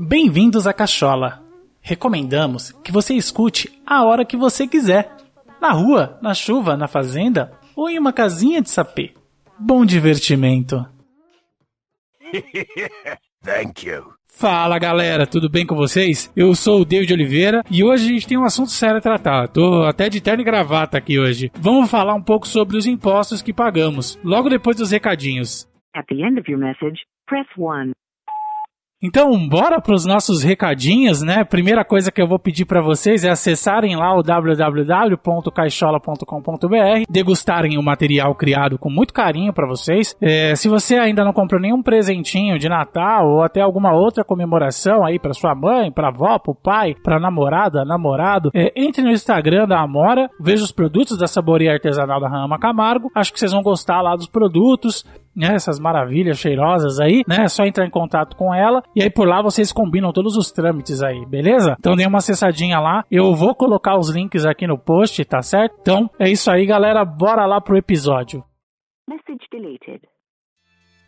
Bem-vindos à Cachola. Recomendamos que você escute a hora que você quiser. Na rua, na chuva, na fazenda ou em uma casinha de sapê. Bom divertimento. Thank you. Fala galera, tudo bem com vocês? Eu sou o David Oliveira e hoje a gente tem um assunto sério a tratar. Tô até de terno e gravata aqui hoje. Vamos falar um pouco sobre os impostos que pagamos, logo depois dos recadinhos. At the end of your message, press 1. Então, bora para os nossos recadinhos, né? Primeira coisa que eu vou pedir para vocês é acessarem lá o www.caixola.com.br, degustarem o material criado com muito carinho para vocês. É, se você ainda não comprou nenhum presentinho de Natal ou até alguma outra comemoração aí para sua mãe, para avó, para o pai, para namorada, namorado, é, entre no Instagram da Amora, veja os produtos da Saboria Artesanal da Rama Camargo. Acho que vocês vão gostar lá dos produtos né, essas maravilhas cheirosas aí, né? É só entrar em contato com ela e aí por lá vocês combinam todos os trâmites aí, beleza? Então dê uma acessadinha lá. Eu vou colocar os links aqui no post, tá certo? Então é isso aí, galera. Bora lá pro episódio. Message deleted.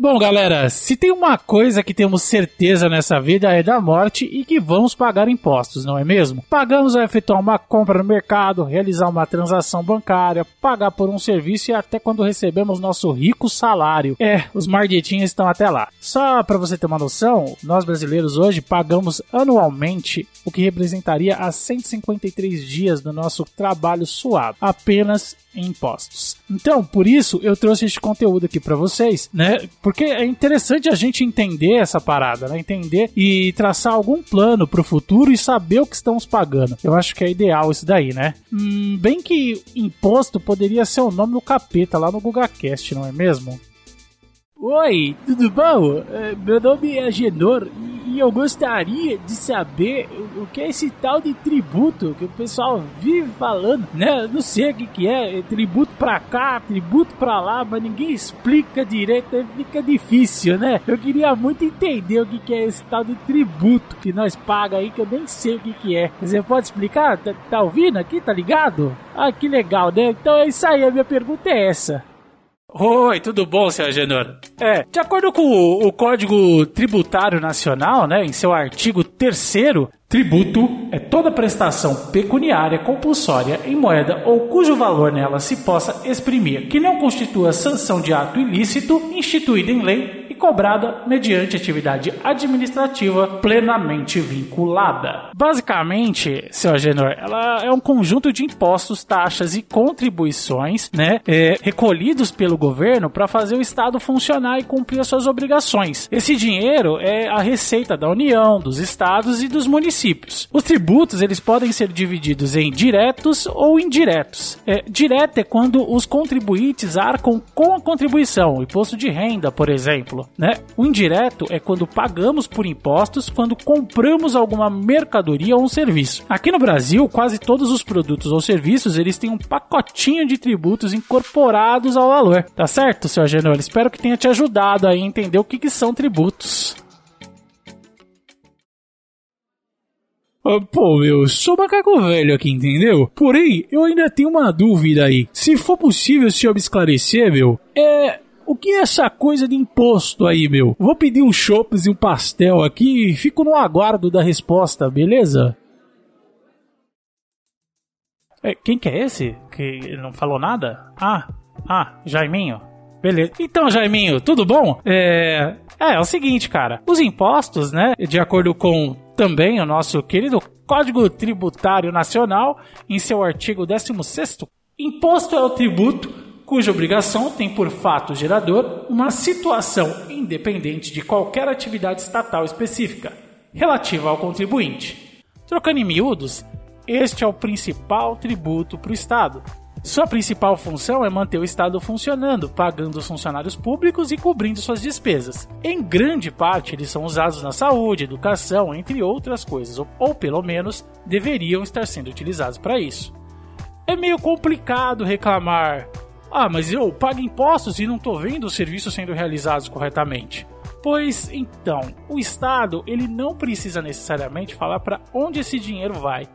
Bom, galera, se tem uma coisa que temos certeza nessa vida é da morte e que vamos pagar impostos, não é mesmo? Pagamos a efetuar uma compra no mercado, realizar uma transação bancária, pagar por um serviço e até quando recebemos nosso rico salário. É, os marguetinhos estão até lá. Só para você ter uma noção, nós brasileiros hoje pagamos anualmente o que representaria a 153 dias do nosso trabalho suado, apenas em impostos. Então, por isso eu trouxe este conteúdo aqui para vocês, né? Porque é interessante a gente entender essa parada, né? Entender e traçar algum plano para o futuro e saber o que estamos pagando. Eu acho que é ideal isso daí, né? Hum, bem que imposto poderia ser o nome do capeta lá no GugaCast, não é mesmo? Oi, tudo bom? É, Meu nome é Genor e eu gostaria de saber o- que é esse tal de tributo que o pessoal vive falando, né? Eu Não sei o que, que é, é tributo pra cá, tributo pra lá, mas ninguém explica direito, fica difícil, né? Eu queria muito entender o que, que é esse tal de tributo que nós paga aí, que eu nem sei o que, que é. Você pode explicar? Tá, tá ouvindo aqui, tá ligado? Ah, que legal, né? Então é isso aí, a minha pergunta é essa. Oi, tudo bom, senhor Agenor? É, de acordo com o, o Código Tributário Nacional, né, em seu artigo 3 tributo é toda prestação pecuniária compulsória em moeda ou cujo valor nela se possa exprimir, que não constitua sanção de ato ilícito instituído em lei cobrada mediante atividade administrativa plenamente vinculada. Basicamente, seu Agenor, ela é um conjunto de impostos, taxas e contribuições, né, é, recolhidos pelo governo para fazer o Estado funcionar e cumprir as suas obrigações. Esse dinheiro é a receita da União, dos estados e dos municípios. Os tributos eles podem ser divididos em diretos ou indiretos. É, direto é quando os contribuintes arcam com a contribuição, imposto de renda, por exemplo. Né? O indireto é quando pagamos por impostos quando compramos alguma mercadoria ou um serviço. Aqui no Brasil, quase todos os produtos ou serviços eles têm um pacotinho de tributos incorporados ao valor. Tá certo, seu Agenor? Espero que tenha te ajudado a entender o que, que são tributos. Ah, Pô, meu, sou macaco velho aqui, entendeu? Porém, eu ainda tenho uma dúvida aí. Se for possível senhor me esclarecer, meu, é. O que é essa coisa de imposto aí, meu? Vou pedir um chopes e um pastel aqui e fico no aguardo da resposta, beleza? É, quem que é esse? Que não falou nada? Ah, ah, Jaiminho. Beleza. Então, Jaiminho, tudo bom? É, é, é o seguinte, cara. Os impostos, né, de acordo com também o nosso querido Código Tributário Nacional, em seu artigo 16º, imposto é o tributo cuja obrigação tem por fato gerador uma situação independente de qualquer atividade estatal específica relativa ao contribuinte. Trocando em miúdos, este é o principal tributo para o Estado. Sua principal função é manter o Estado funcionando, pagando os funcionários públicos e cobrindo suas despesas. Em grande parte, eles são usados na saúde, educação, entre outras coisas, ou, pelo menos deveriam estar sendo utilizados para isso. É meio complicado reclamar. Ah, mas eu pago impostos e não estou vendo os serviços sendo realizados corretamente. Pois então, o Estado ele não precisa necessariamente falar para onde esse dinheiro vai.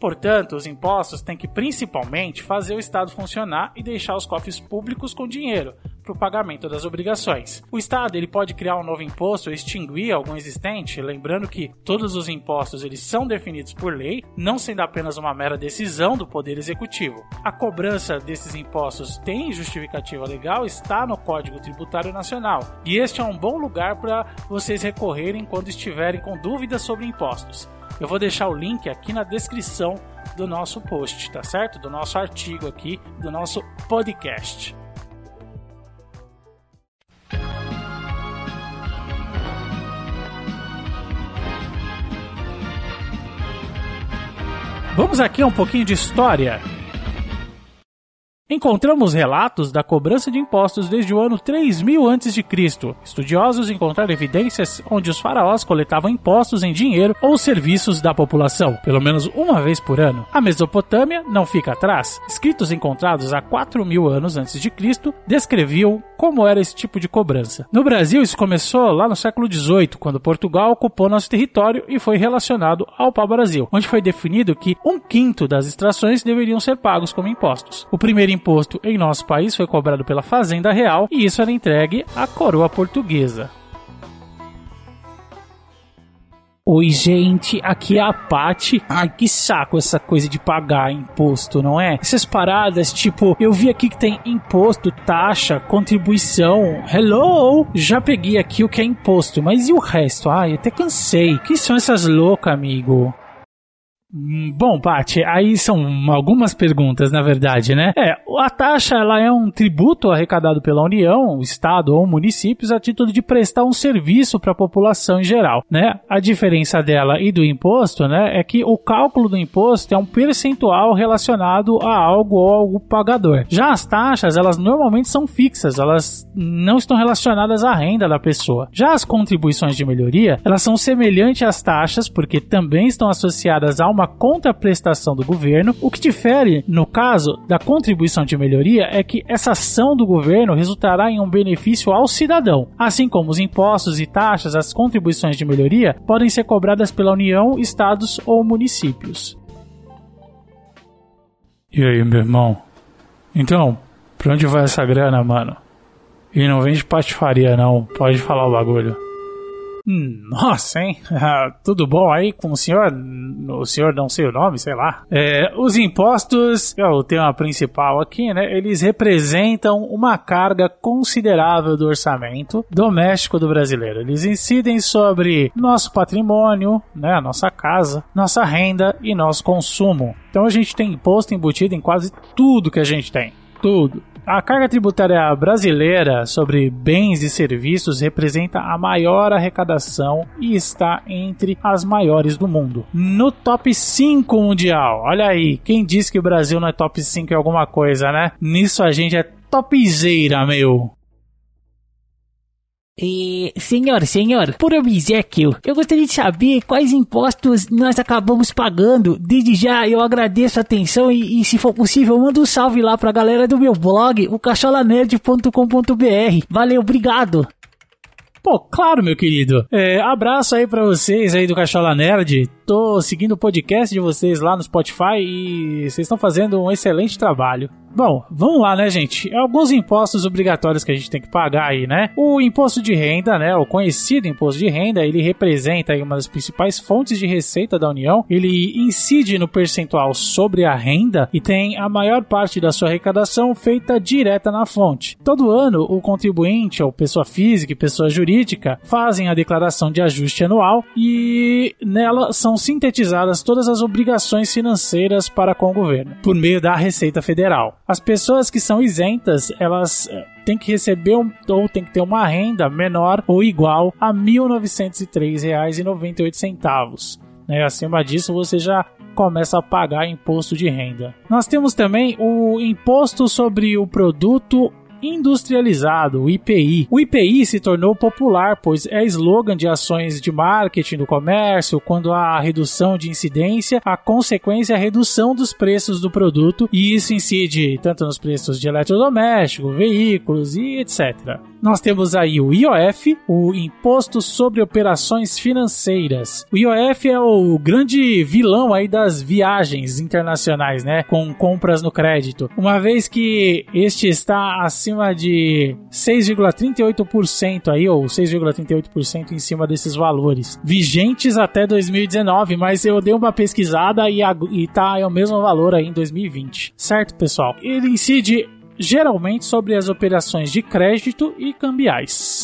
Portanto, os impostos têm que principalmente fazer o Estado funcionar e deixar os cofres públicos com dinheiro, para o pagamento das obrigações. O Estado ele pode criar um novo imposto ou extinguir algum existente, lembrando que todos os impostos eles são definidos por lei, não sendo apenas uma mera decisão do Poder Executivo. A cobrança desses impostos tem justificativa legal, está no Código Tributário Nacional. E este é um bom lugar para vocês recorrerem quando estiverem com dúvidas sobre impostos. Eu vou deixar o link aqui na descrição do nosso post, tá certo? Do nosso artigo aqui, do nosso podcast. Vamos aqui a um pouquinho de história. Encontramos relatos da cobrança de impostos desde o ano 3000 a.C. Estudiosos encontraram evidências onde os faraós coletavam impostos em dinheiro ou serviços da população, pelo menos uma vez por ano. A Mesopotâmia não fica atrás. Escritos encontrados há 4 mil anos antes de Cristo descreviam como era esse tipo de cobrança. No Brasil, isso começou lá no século XVIII, quando Portugal ocupou nosso território e foi relacionado ao pau-brasil, onde foi definido que um quinto das extrações deveriam ser pagos como impostos. O primeiro imposto em nosso país foi cobrado pela Fazenda Real e isso era entregue à coroa portuguesa. Oi, gente, aqui é a Pati. Ai, que saco essa coisa de pagar imposto, não é? Essas paradas, tipo, eu vi aqui que tem imposto, taxa, contribuição. Hello! Já peguei aqui o que é imposto, mas e o resto? Ai, até cansei. Que são essas loucas, amigo? Hum, bom, Paty, aí são algumas perguntas, na verdade, né? É, a taxa ela é um tributo arrecadado pela União, Estado ou municípios a título de prestar um serviço para a população em geral, né? A diferença dela e do imposto, né, é que o cálculo do imposto é um percentual relacionado a algo ou ao pagador. Já as taxas, elas normalmente são fixas, elas não estão relacionadas à renda da pessoa. Já as contribuições de melhoria, elas são semelhantes às taxas porque também estão associadas a uma uma contraprestação do governo. O que difere, no caso da contribuição de melhoria, é que essa ação do governo resultará em um benefício ao cidadão. Assim como os impostos e taxas, as contribuições de melhoria podem ser cobradas pela União, estados ou municípios. E aí, meu irmão? Então, pra onde vai essa grana, mano? E não vem de patifaria, não. Pode falar o bagulho. Nossa, hein? Ah, tudo bom aí com o senhor? O senhor não sei o nome, sei lá. É, os impostos, é o tema principal aqui, né? Eles representam uma carga considerável do orçamento doméstico do brasileiro. Eles incidem sobre nosso patrimônio, né? Nossa casa, nossa renda e nosso consumo. Então a gente tem imposto embutido em quase tudo que a gente tem. Tudo. A carga tributária brasileira sobre bens e serviços representa a maior arrecadação e está entre as maiores do mundo. No top 5 mundial, olha aí, quem disse que o Brasil não é top 5 em alguma coisa, né? Nisso a gente é topzera, meu. Senhor, senhor, por obsequio, eu gostaria de saber quais impostos nós acabamos pagando. Desde já eu agradeço a atenção e, e se for possível, manda um salve lá pra galera do meu blog, o cacholanerd.com.br. Valeu, obrigado! Pô, claro, meu querido. É, abraço aí para vocês aí do Cachola Nerd. Tô seguindo o podcast de vocês lá no Spotify e vocês estão fazendo um excelente trabalho. Bom, vamos lá, né, gente? Alguns impostos obrigatórios que a gente tem que pagar aí, né? O imposto de renda, né? O conhecido imposto de renda, ele representa aí uma das principais fontes de receita da União. Ele incide no percentual sobre a renda e tem a maior parte da sua arrecadação feita direta na fonte. Todo ano, o contribuinte, ou pessoa física e pessoa jurídica, fazem a declaração de ajuste anual e nela são sintetizadas todas as obrigações financeiras para com o governo, por meio da Receita Federal. As pessoas que são isentas, elas eh, têm que receber um, ou têm que ter uma renda menor ou igual a R$ 1.903,98. Né? Acima disso, você já começa a pagar imposto de renda. Nós temos também o imposto sobre o produto industrializado, o IPI. O IPI se tornou popular, pois é slogan de ações de marketing do comércio, quando há redução de incidência, a consequência é a redução dos preços do produto, e isso incide tanto nos preços de eletrodoméstico, veículos e etc. Nós temos aí o IOF, o Imposto sobre Operações Financeiras. O IOF é o grande vilão aí das viagens internacionais, né, com compras no crédito. Uma vez que este está acima cima de 6,38% aí, ou 6,38% em cima desses valores, vigentes até 2019, mas eu dei uma pesquisada e, a, e tá é o mesmo valor aí em 2020, certo, pessoal? Ele incide geralmente sobre as operações de crédito e cambiais.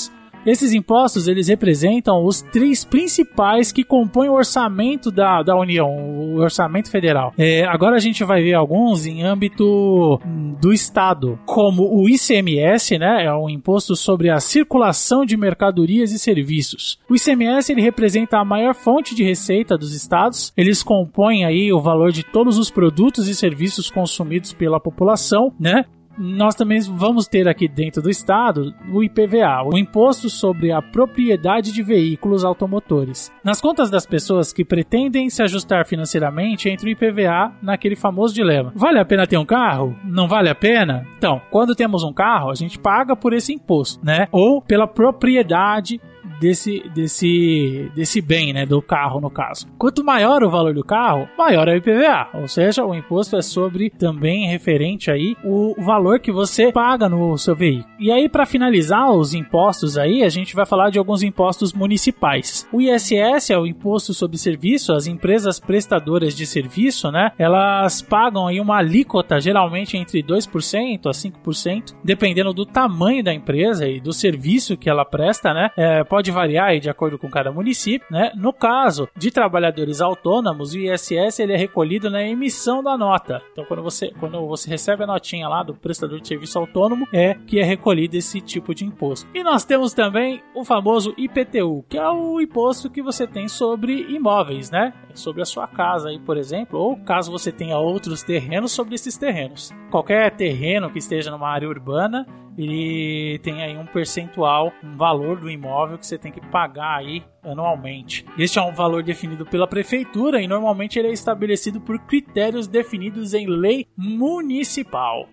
Esses impostos eles representam os três principais que compõem o orçamento da, da União, o orçamento federal. É, agora a gente vai ver alguns em âmbito hum, do Estado, como o ICMS, né, é um imposto sobre a circulação de mercadorias e serviços. O ICMS ele representa a maior fonte de receita dos estados. Eles compõem aí o valor de todos os produtos e serviços consumidos pela população, né? Nós também vamos ter aqui dentro do estado o IPVA, o Imposto sobre a Propriedade de Veículos Automotores. Nas contas das pessoas que pretendem se ajustar financeiramente entre o IPVA naquele famoso dilema. Vale a pena ter um carro? Não vale a pena? Então, quando temos um carro, a gente paga por esse imposto, né? Ou pela propriedade desse, desse, desse bem, né, do carro no caso. Quanto maior o valor do carro, maior é o IPVA, ou seja, o imposto é sobre também referente aí o valor que você paga no seu veículo. E aí para finalizar os impostos aí, a gente vai falar de alguns impostos municipais. O ISS é o imposto sobre serviço, as empresas prestadoras de serviço, né, elas pagam aí uma alíquota geralmente entre 2% a 5%, dependendo do tamanho da empresa e do serviço que ela presta, né? É, pode pode variar de acordo com cada município, né? No caso de trabalhadores autônomos, o ISS ele é recolhido na emissão da nota. Então, quando você, quando você recebe a notinha lá do prestador de serviço autônomo, é que é recolhido esse tipo de imposto. E nós temos também o famoso IPTU, que é o imposto que você tem sobre imóveis, né? Sobre a sua casa aí, por exemplo, ou caso você tenha outros terrenos sobre esses terrenos. Qualquer terreno que esteja numa área urbana, ele tem aí um percentual, um valor do imóvel que você tem que pagar aí anualmente. Este é um valor definido pela prefeitura e normalmente ele é estabelecido por critérios definidos em lei municipal.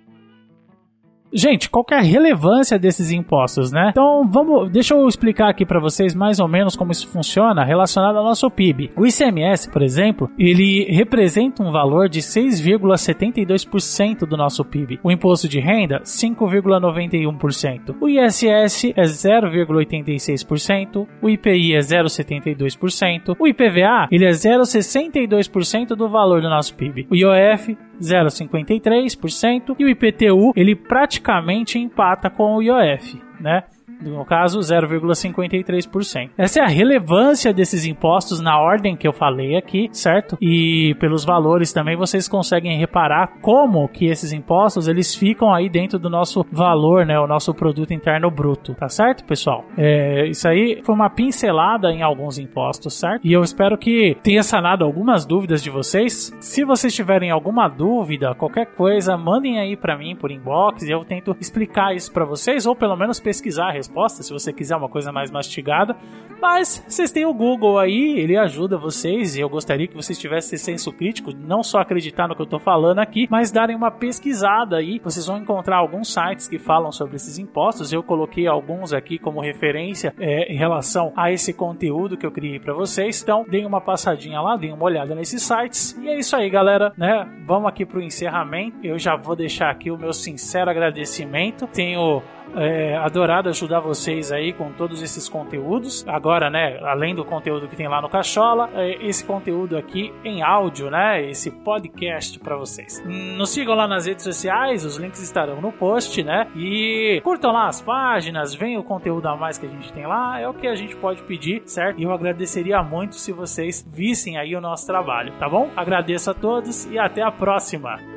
Gente, qual é a relevância desses impostos, né? Então, vamos, deixa eu explicar aqui para vocês mais ou menos como isso funciona relacionado ao nosso PIB. O ICMS, por exemplo, ele representa um valor de 6,72% do nosso PIB. O imposto de renda, 5,91%. O ISS é 0,86%, o IPI é 0,72%, o IPVA, ele é 0,62% do valor do nosso PIB. O IOF 0,53% e o IPTU ele praticamente empata com o IOF, né? No caso 0,53%. Essa é a relevância desses impostos na ordem que eu falei aqui, certo? E pelos valores também vocês conseguem reparar como que esses impostos eles ficam aí dentro do nosso valor, né, o nosso produto interno bruto, tá certo, pessoal? É, isso aí foi uma pincelada em alguns impostos, certo? E eu espero que tenha sanado algumas dúvidas de vocês. Se vocês tiverem alguma dúvida, qualquer coisa, mandem aí para mim por inbox e eu tento explicar isso para vocês ou pelo menos pesquisar a resposta, se você quiser uma coisa mais mastigada. Mas vocês têm o Google aí, ele ajuda vocês e eu gostaria que vocês tivessem senso crítico, não só acreditar no que eu tô falando aqui, mas darem uma pesquisada aí. Vocês vão encontrar alguns sites que falam sobre esses impostos. Eu coloquei alguns aqui como referência é, em relação a esse conteúdo que eu criei para vocês. Então, deem uma passadinha lá, deem uma olhada nesses sites. E é isso aí, galera, né? Vamos aqui pro encerramento. Eu já vou deixar aqui o meu sincero agradecimento. Tenho é, adorado ajudar vocês aí com todos esses conteúdos. Agora, né, além do conteúdo que tem lá no Cachola, é, esse conteúdo aqui em áudio, né, esse podcast para vocês. Nos sigam lá nas redes sociais, os links estarão no post, né, e curtam lá as páginas, venham o conteúdo a mais que a gente tem lá, é o que a gente pode pedir, certo? E eu agradeceria muito se vocês vissem aí o nosso trabalho, tá bom? Agradeço a todos e até a próxima!